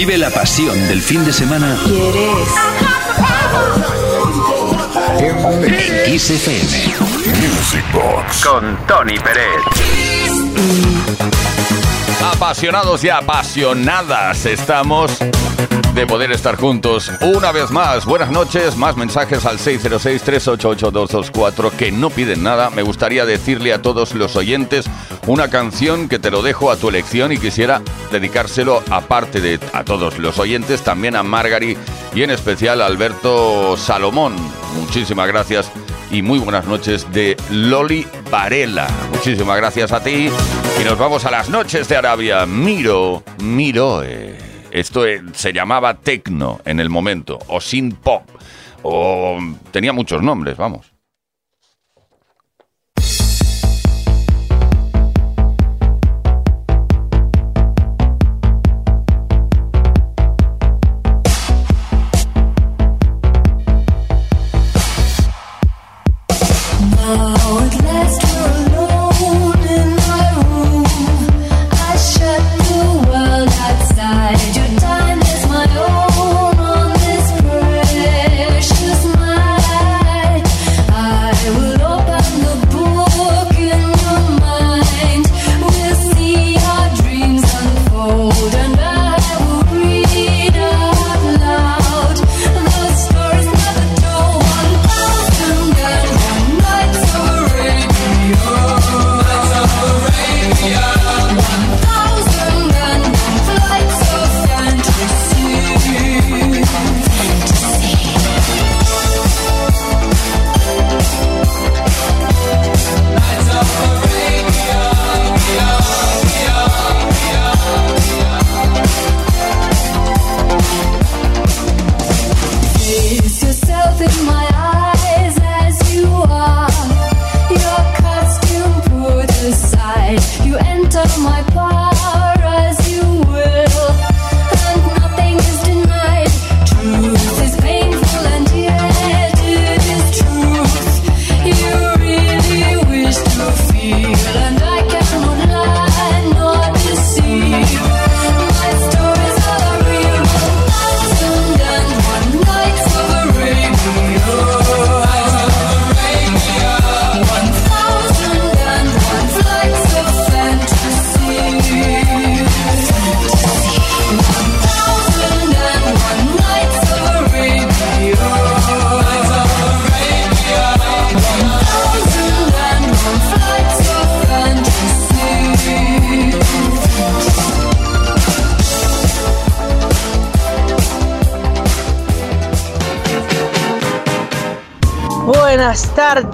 Vive la pasión del fin de semana. ¿Quieres? En XFM. Music Box. Con Tony Pérez. Apasionados y apasionadas estamos de poder estar juntos una vez más. Buenas noches, más mensajes al 606-388-224 que no piden nada. Me gustaría decirle a todos los oyentes una canción que te lo dejo a tu elección y quisiera dedicárselo aparte de a todos los oyentes, también a Margari y en especial a Alberto Salomón. Muchísimas gracias y muy buenas noches de Loli Varela. Muchísimas gracias a ti y nos vamos a las noches de Arabia. Miro, miro. Esto eh, se llamaba Tecno en el momento, o Sin Pop, o tenía muchos nombres, vamos.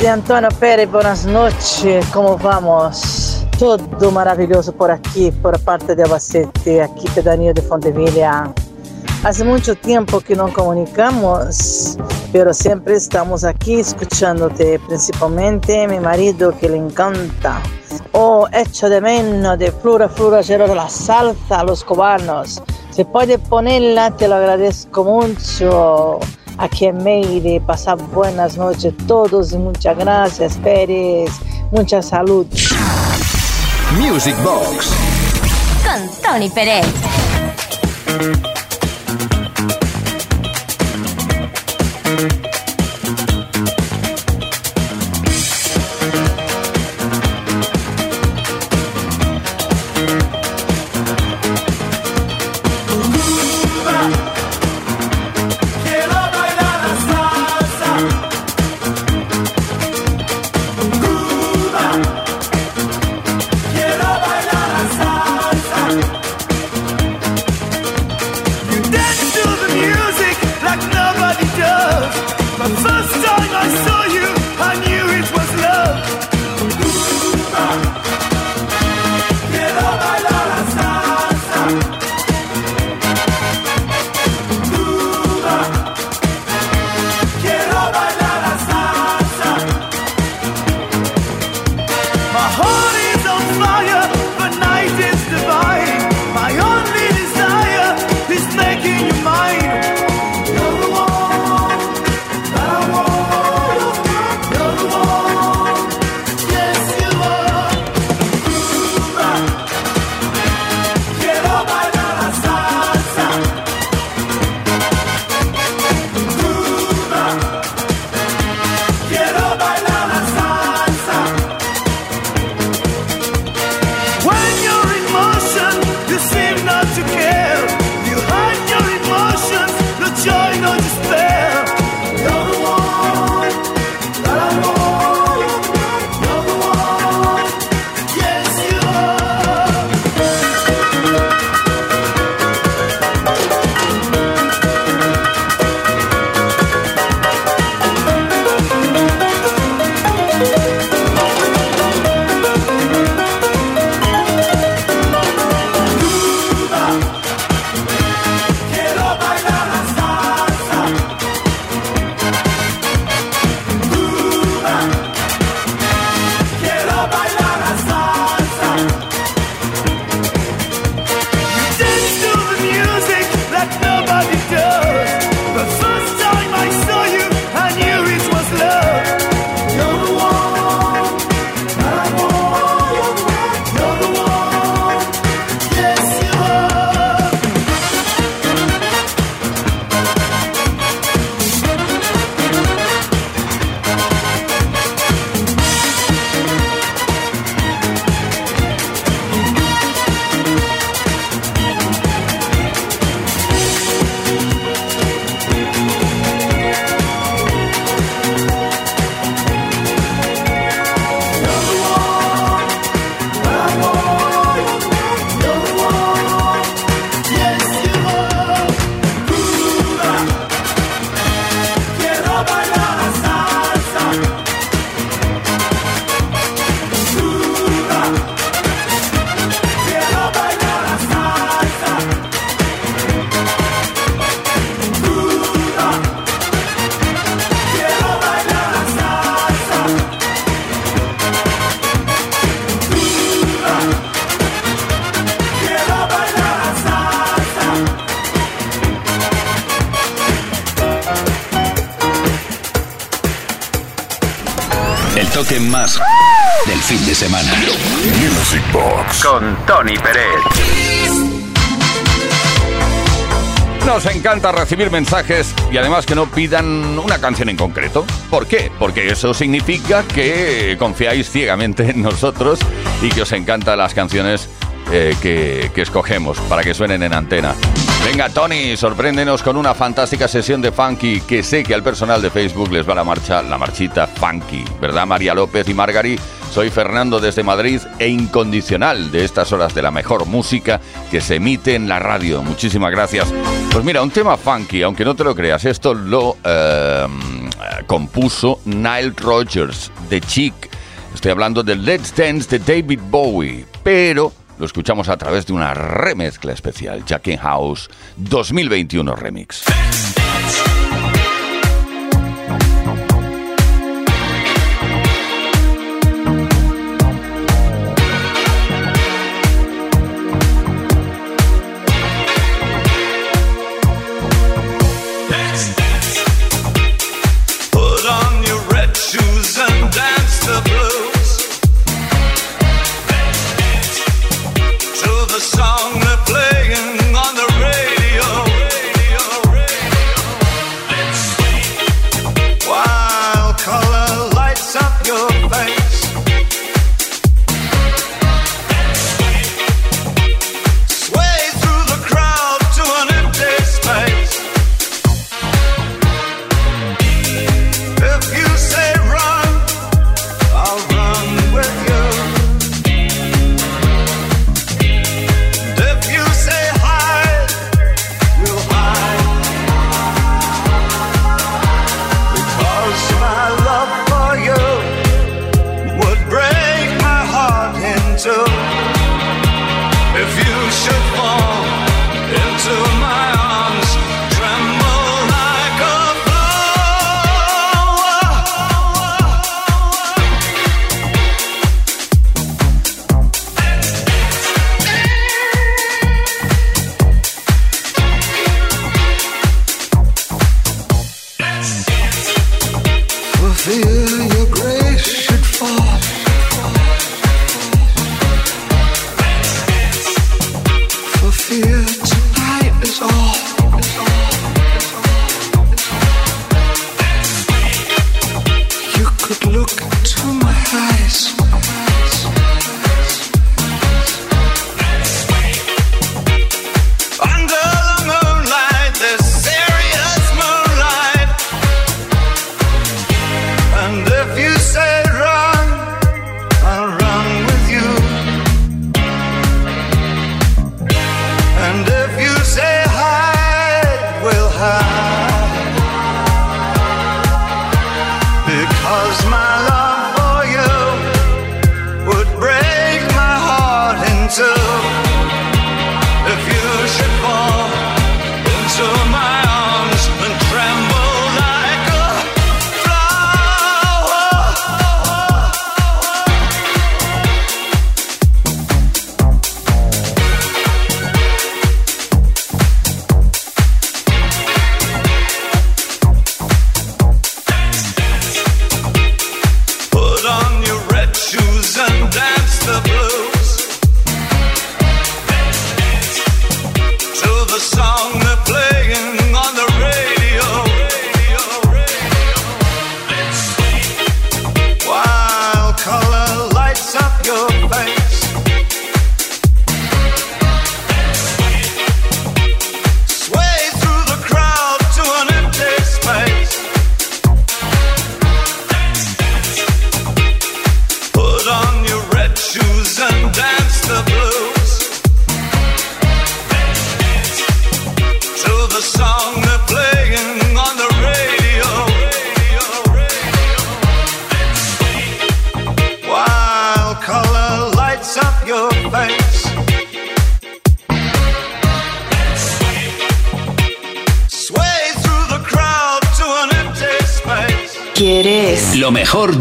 Tardes, Antonio Pérez. Buenas noches. ¿Cómo vamos? Todo maravilloso por aquí, por parte de Abacete, aquí pedanía de Fontevilla. Hace mucho tiempo que no comunicamos, pero siempre estamos aquí escuchándote, principalmente mi marido que le encanta. Oh, hecho de menos de Flora Flora de la salsa los cubanos. Se puede ponerla, te lo agradezco mucho aquí en Meire. Pasar buenas noches a todos y muchas gracias, Pérez. Mucha salud. Music Box. Con Tony Pérez. Semana. Music Box. Con Tony Pérez. Nos encanta recibir mensajes y además que no pidan una canción en concreto. ¿Por qué? Porque eso significa que confiáis ciegamente en nosotros y que os encantan las canciones eh, que, que escogemos para que suenen en antena. Venga, Tony, sorpréndenos con una fantástica sesión de funky que sé que al personal de Facebook les va la marcha, la marchita funky, ¿verdad? María López y Margari. Soy Fernando desde Madrid e incondicional de estas horas de la mejor música que se emite en la radio. Muchísimas gracias. Pues mira, un tema funky, aunque no te lo creas, esto lo eh, compuso Nile Rogers de Chic. Estoy hablando del Let's Dance de David Bowie, pero lo escuchamos a través de una remezcla especial, Jack in House 2021 Remix.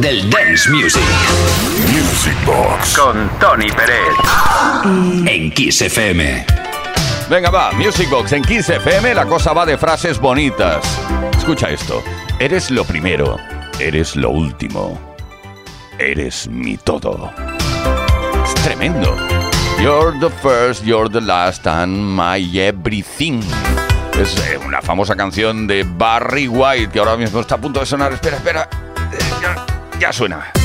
Del dance music. Music Box. Con Tony Pérez. En Kiss FM. Venga, va, Music Box en 15 FM, la cosa va de frases bonitas. Escucha esto. Eres lo primero, eres lo último. eres mi todo. Es tremendo. You're the first, you're the last, and my everything. Es eh, una famosa canción de Barry White que ahora mismo está a punto de sonar. Espera, espera. Ya suena.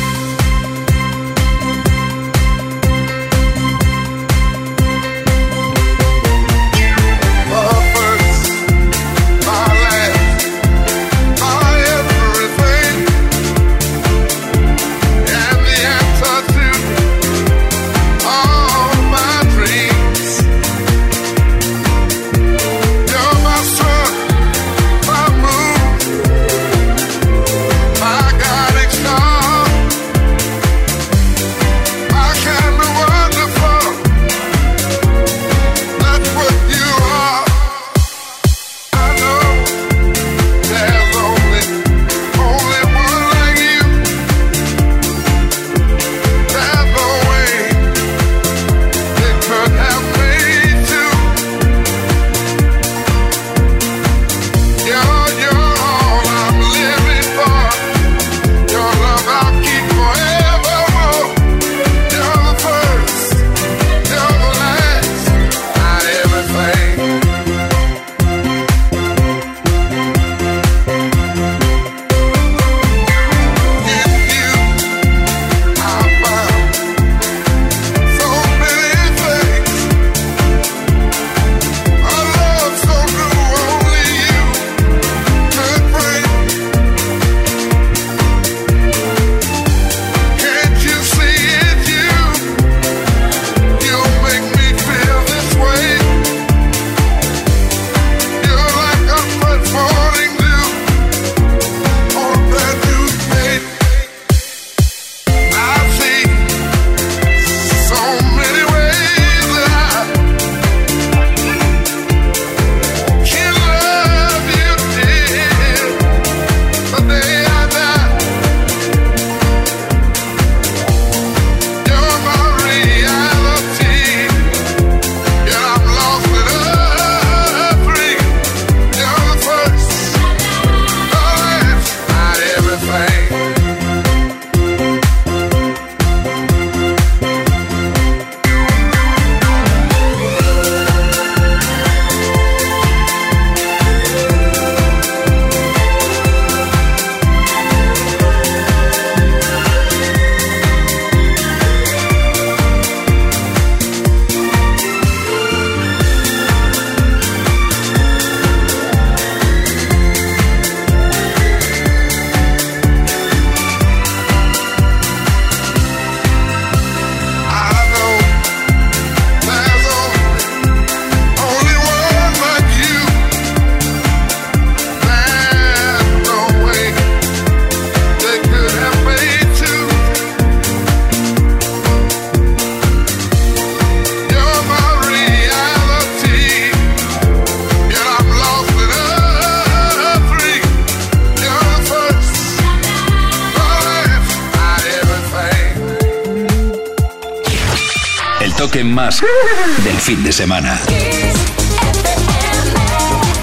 Semana.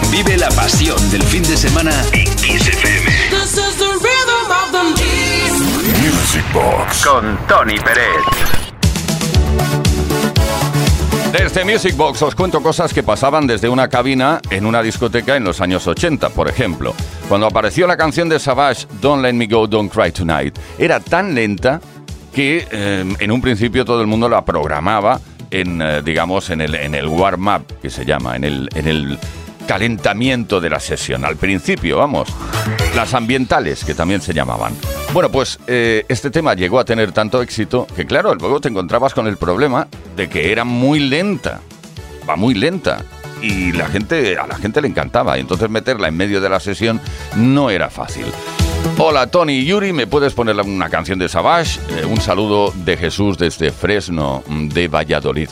Vive la pasión del fin de semana en Kiss FM. Music Box con Tony Pérez. Desde Music Box os cuento cosas que pasaban desde una cabina en una discoteca en los años 80, por ejemplo. Cuando apareció la canción de Savage, Don't Let Me Go, Don't Cry Tonight, era tan lenta que eh, en un principio todo el mundo la programaba en, eh, digamos, en el, en el warm-up, que se llama, en el, en el calentamiento de la sesión. Al principio, vamos, las ambientales, que también se llamaban. Bueno, pues eh, este tema llegó a tener tanto éxito que, claro, luego te encontrabas con el problema de que era muy lenta, va muy lenta. Y la gente, a la gente le encantaba, y entonces meterla en medio de la sesión no era fácil. Hola Tony Yuri, ¿me puedes poner una canción de Savage? Eh, un saludo de Jesús desde Fresno, de Valladolid.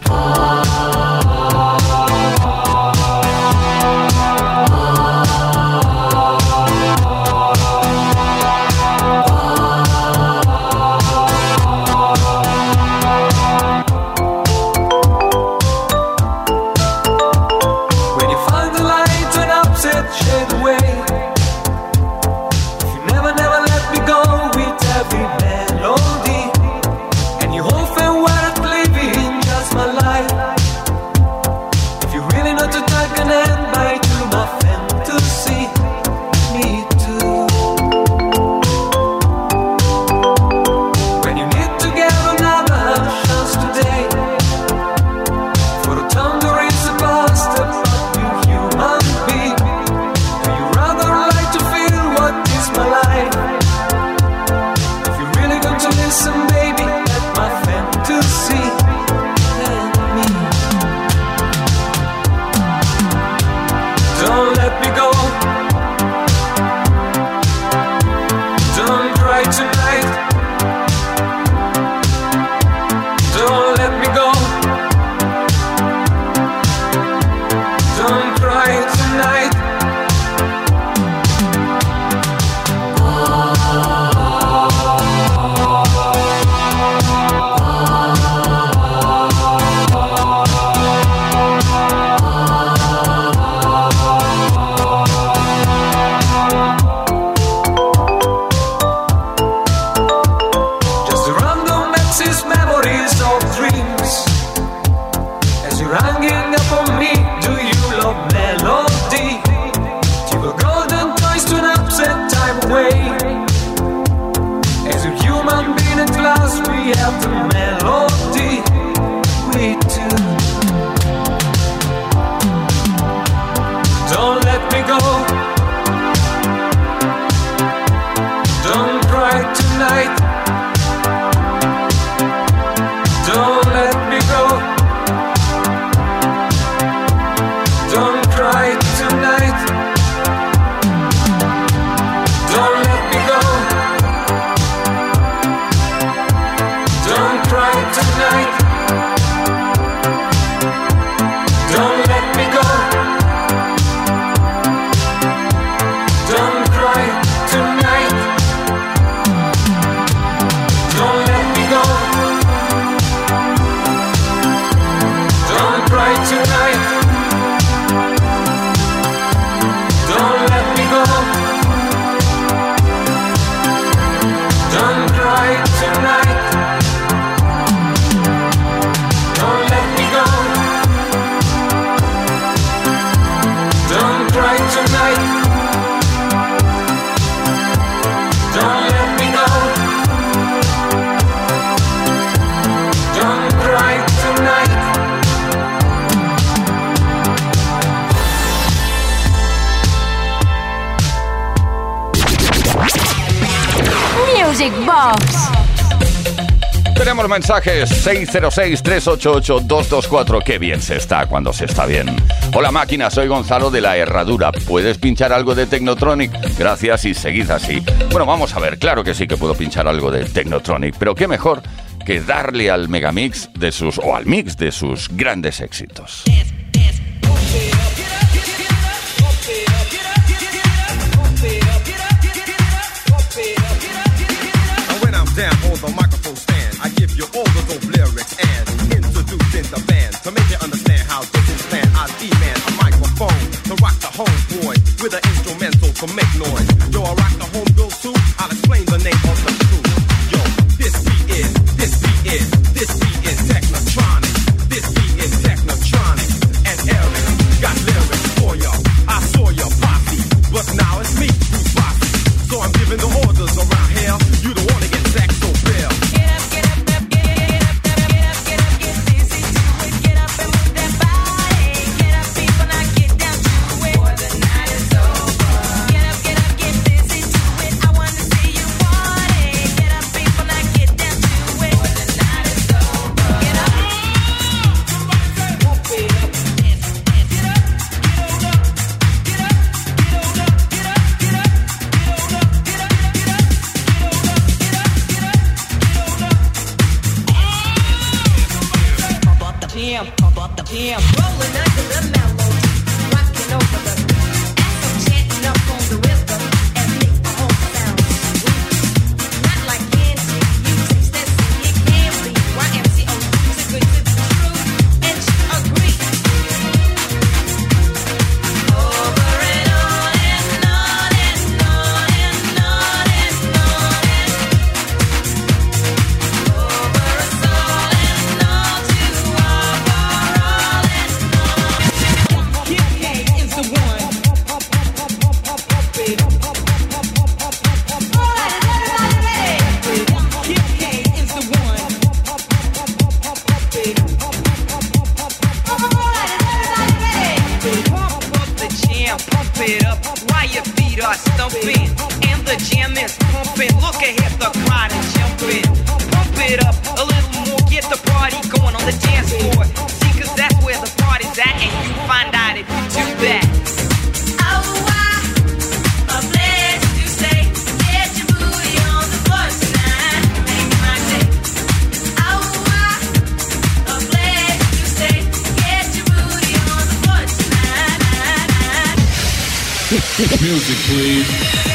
Tenemos mensajes 606-388-224. Qué bien se está cuando se está bien. Hola máquina, soy Gonzalo de la Herradura. ¿Puedes pinchar algo de Technotronic? Gracias y seguid así. Bueno, vamos a ver, claro que sí que puedo pinchar algo de Technotronic, pero qué mejor que darle al megamix de sus o al mix de sus grandes éxitos. Music, please.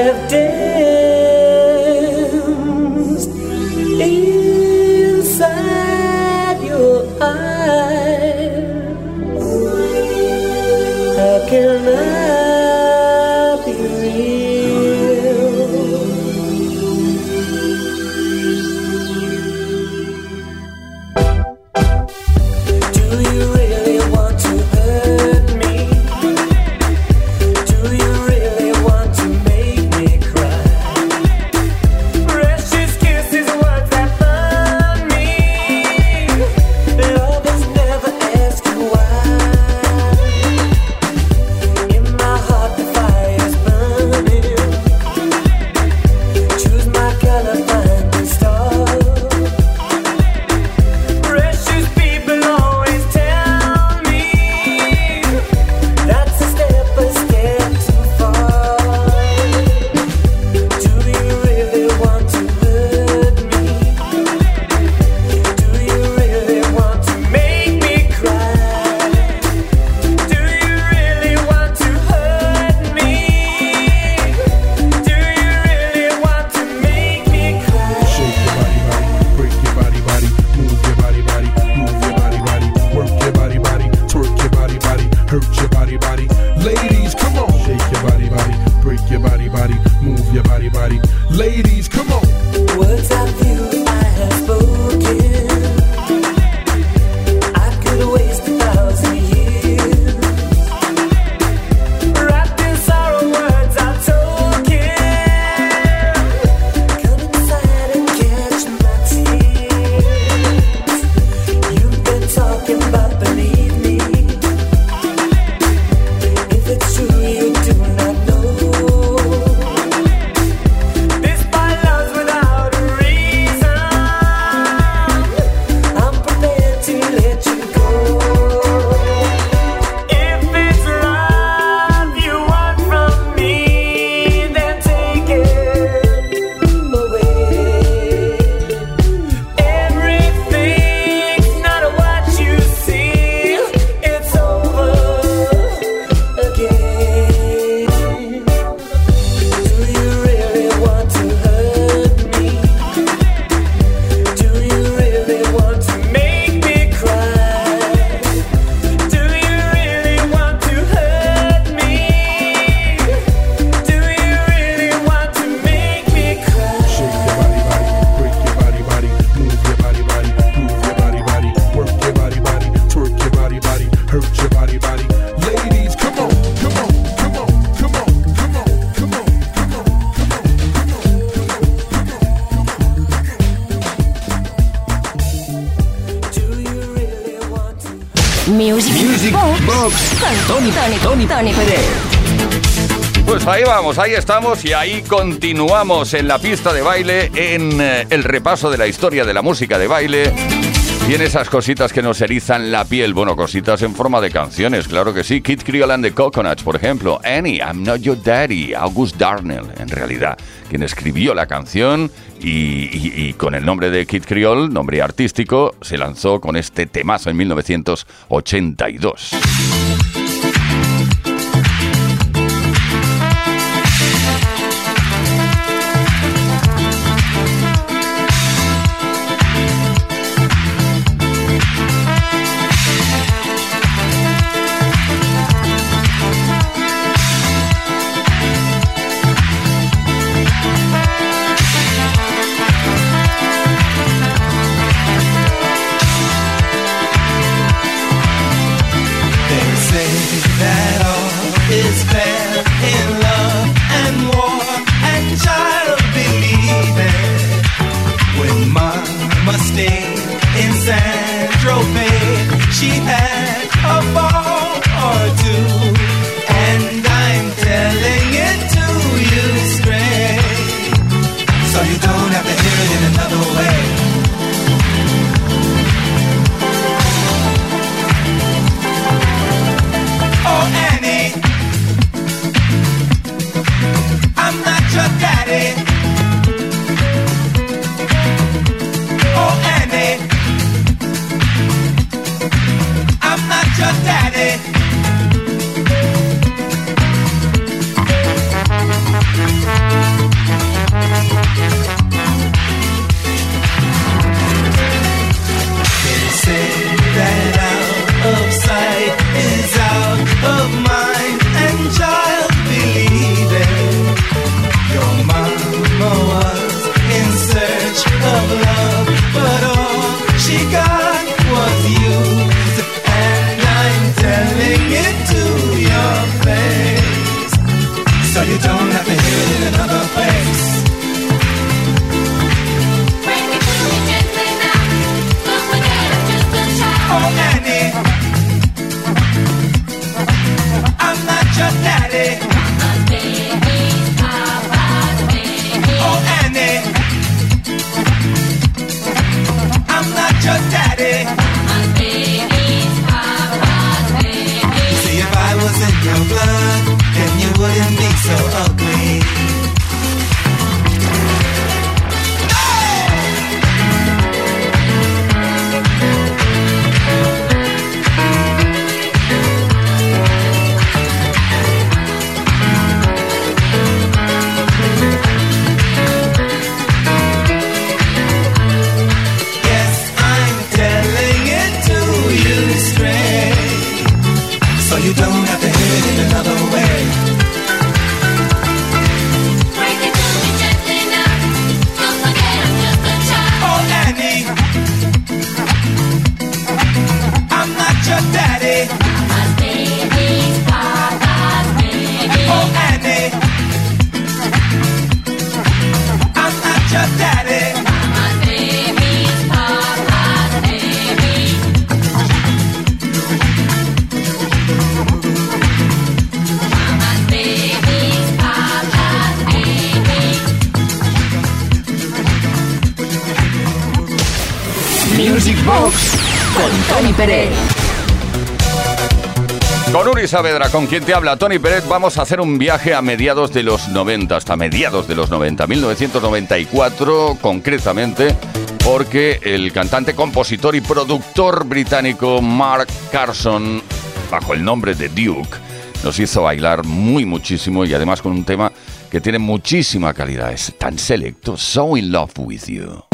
Have danced ahí vamos, ahí estamos y ahí continuamos en la pista de baile, en eh, el repaso de la historia de la música de baile. Y en esas cositas que nos erizan la piel, bueno, cositas en forma de canciones, claro que sí. Kid Creole and the Coconuts, por ejemplo. Annie, I'm Not Your Daddy, August Darnell, en realidad, quien escribió la canción y, y- y con el nombre de Kid Creole, nombre artístico, se lanzó con este temazo en 1982. Con Uri Saavedra, con quien te habla Tony Pérez, vamos a hacer un viaje a mediados de los 90, hasta mediados de los 90, 1994 concretamente, porque el cantante, compositor y productor británico Mark Carson, bajo el nombre de Duke, nos hizo bailar muy muchísimo y además con un tema que tiene muchísima calidad, es tan selecto, So in Love with You.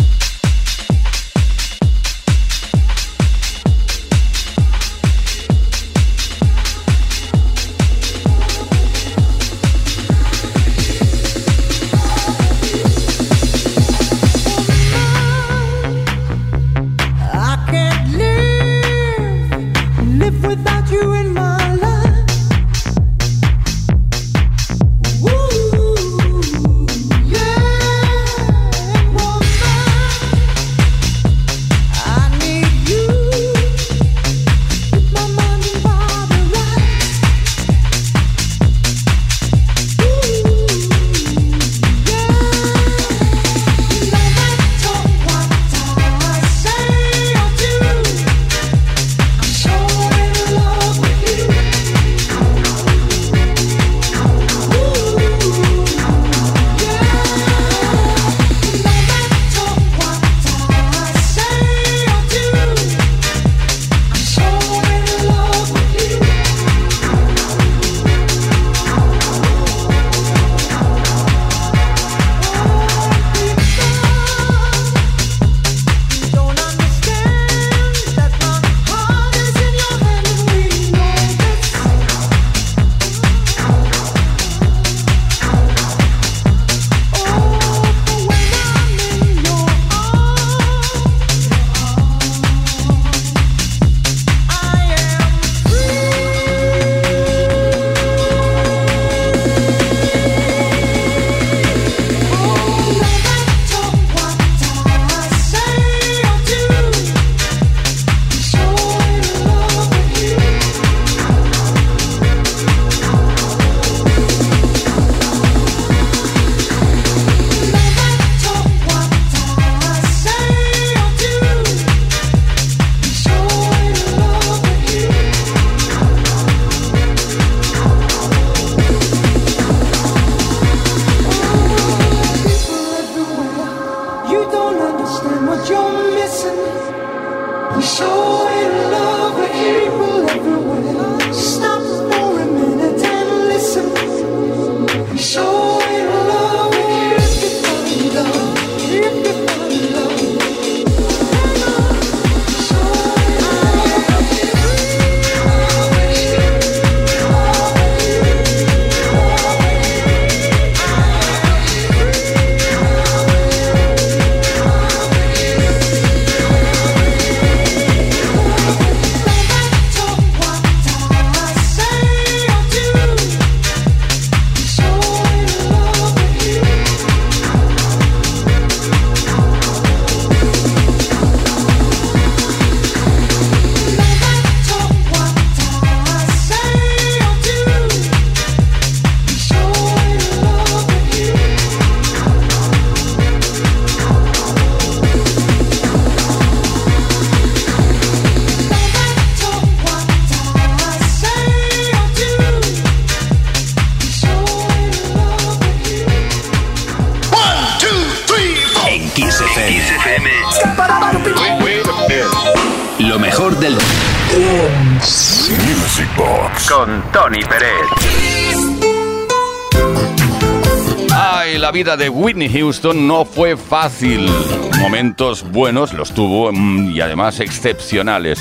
vida de Whitney Houston no fue fácil. Momentos buenos los tuvo mm, y además excepcionales.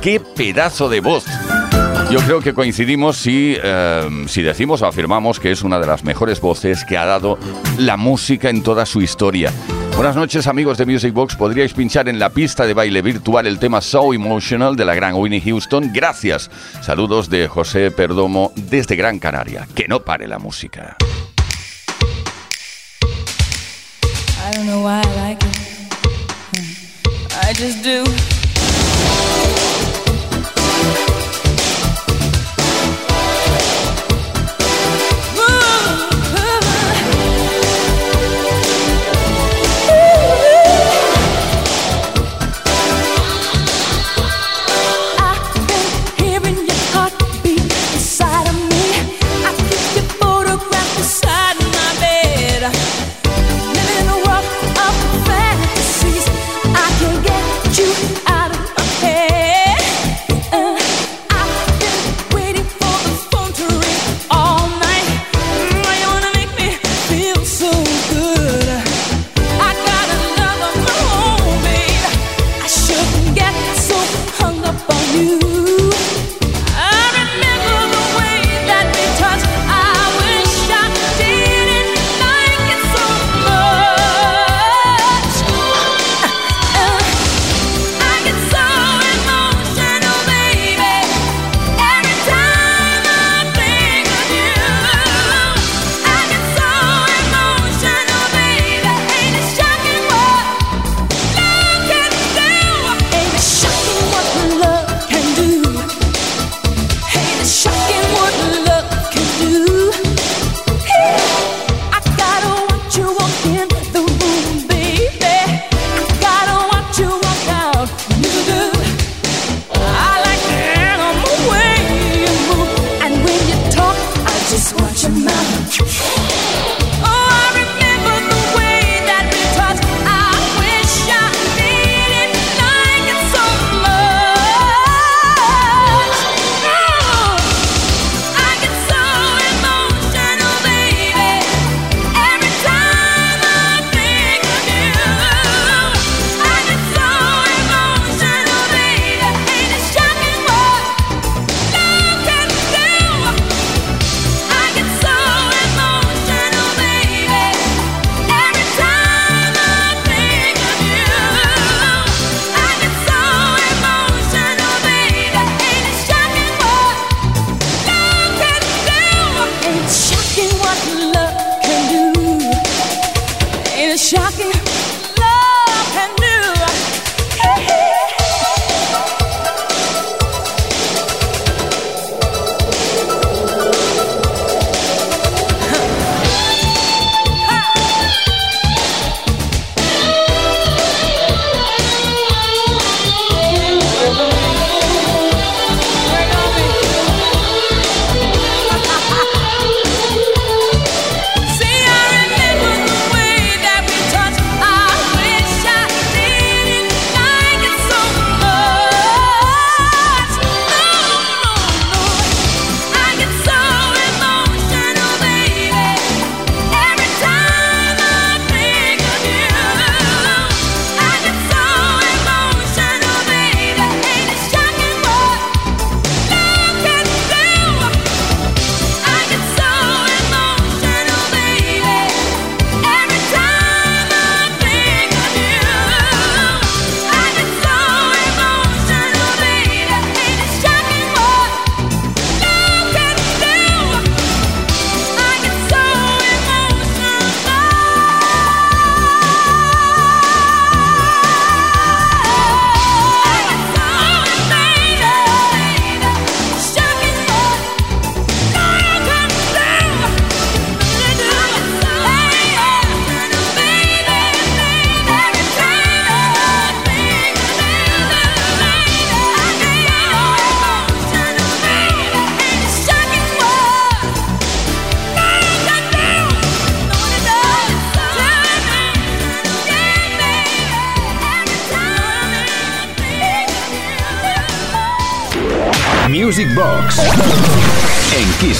¡Qué pedazo de voz! Yo creo que coincidimos si, em, si decimos o afirmamos que es una de las mejores voces que ha dado la música en toda su historia. Buenas noches amigos de Music Box, podríais pinchar en la pista de baile virtual el tema So Emotional de la gran Winnie Houston. Gracias. Saludos de José Perdomo desde Gran Canaria. Que no pare la música. don't know why I like it. I just do.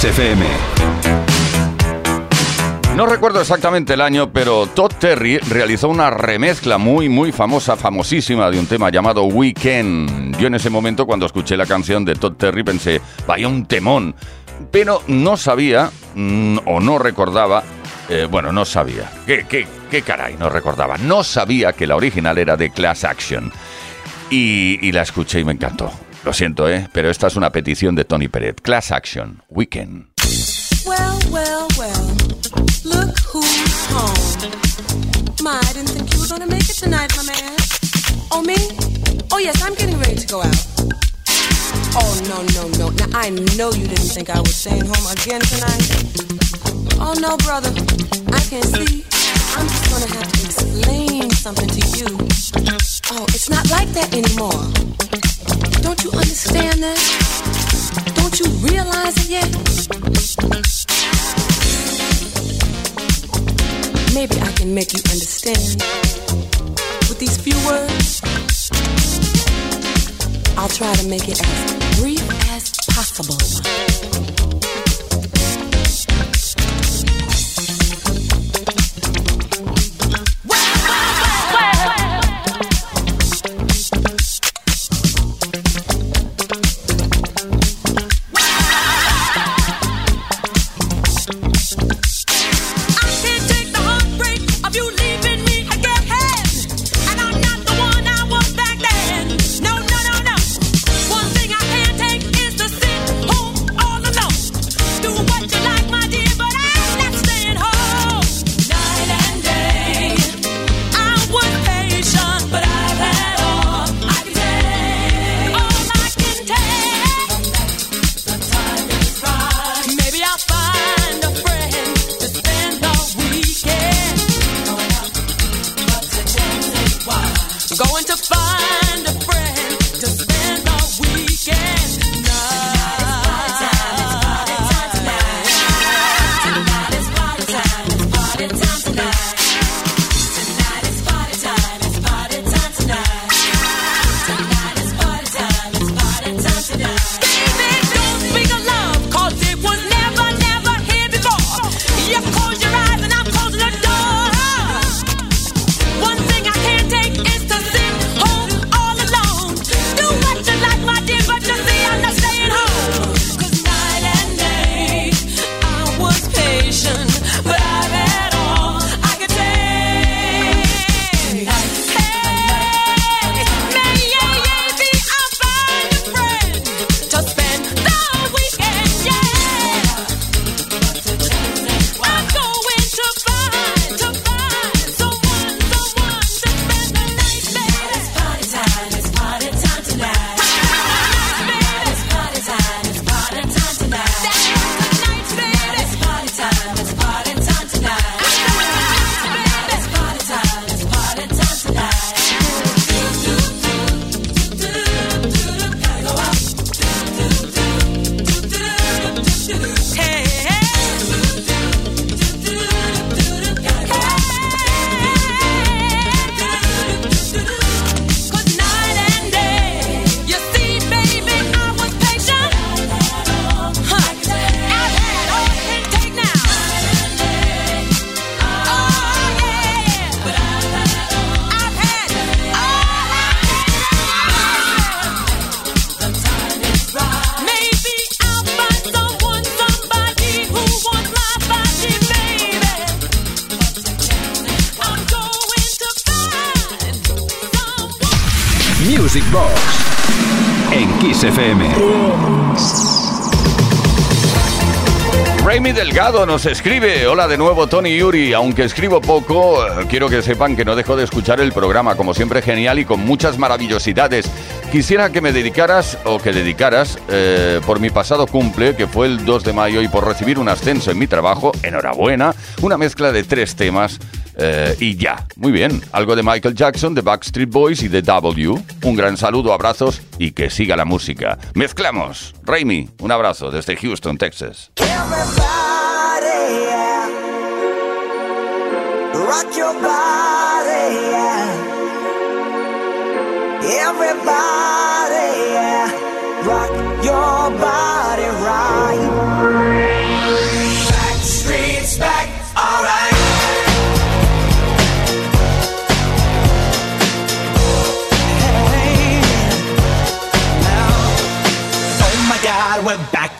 FM. No recuerdo exactamente el año, pero Todd Terry realizó una remezcla muy, muy famosa, famosísima de un tema llamado Weekend. Yo en ese momento, cuando escuché la canción de Todd Terry, pensé, vaya un temón. Pero no sabía, mm, o no recordaba, eh, bueno, no sabía. ¿Qué, qué, qué caray? No recordaba. No sabía que la original era de Class Action. Y, y la escuché y me encantó. Lo siento, ¿eh? Pero esta es una petición de Tony Peret. Class Action, Weekend. Well, well, well. Look who's home. My, I didn't think you were gonna make it tonight, my man. Oh, me? Oh, yes, I'm getting ready to go out. Oh, no, no, no. Now, I know you didn't think I was staying home again tonight. Oh, no, brother. I can see. I'm just gonna have to explain something to you. Oh, it's not like that anymore. Don't you understand that? Don't you realize it yet? Maybe I can make you understand with these few words. I'll try to make it as brief as possible. FM. Raimi Delgado nos escribe, hola de nuevo Tony Yuri, aunque escribo poco, eh, quiero que sepan que no dejo de escuchar el programa, como siempre genial y con muchas maravillosidades. Quisiera que me dedicaras, o que dedicaras, eh, por mi pasado cumple, que fue el 2 de mayo, y por recibir un ascenso en mi trabajo, enhorabuena, una mezcla de tres temas eh, y ya. Muy bien, algo de Michael Jackson, de Backstreet Boys y de W. Un gran saludo, abrazos y que siga la música. Mezclamos. Raimi, un abrazo desde Houston, Texas. Everybody, yeah. Rock your body, right.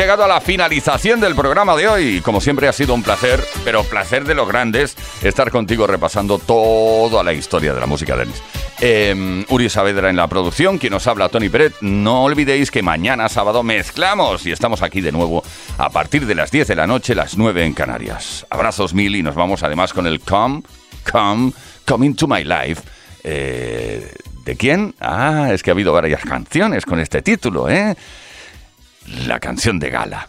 Llegado a la finalización del programa de hoy. Como siempre ha sido un placer, pero placer de los grandes, estar contigo repasando toda la historia de la música dance. Eh, Uri Saavedra en la producción, quien nos habla, Tony Peret. No olvidéis que mañana sábado mezclamos y estamos aquí de nuevo a partir de las 10 de la noche, las 9 en Canarias. Abrazos mil y nos vamos además con el Come, Come, Come Into My Life. Eh, ¿De quién? Ah, es que ha habido varias canciones con este título, ¿eh? La canción de gala.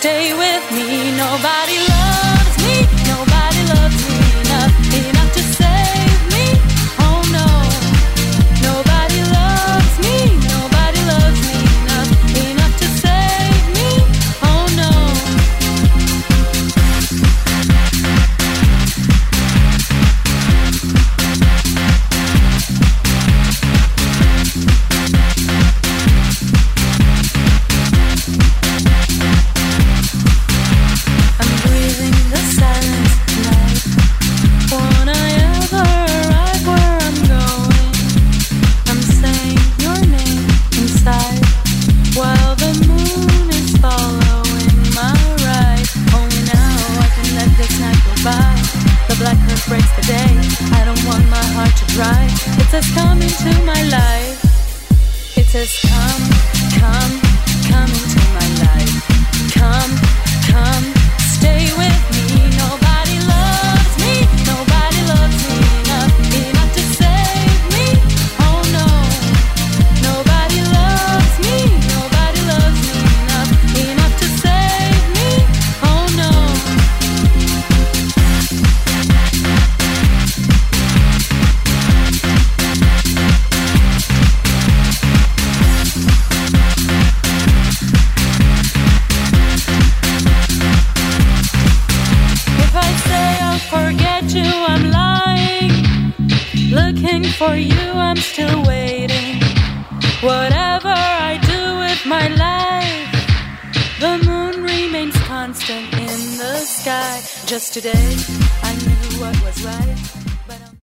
Stay with me. Nobody loves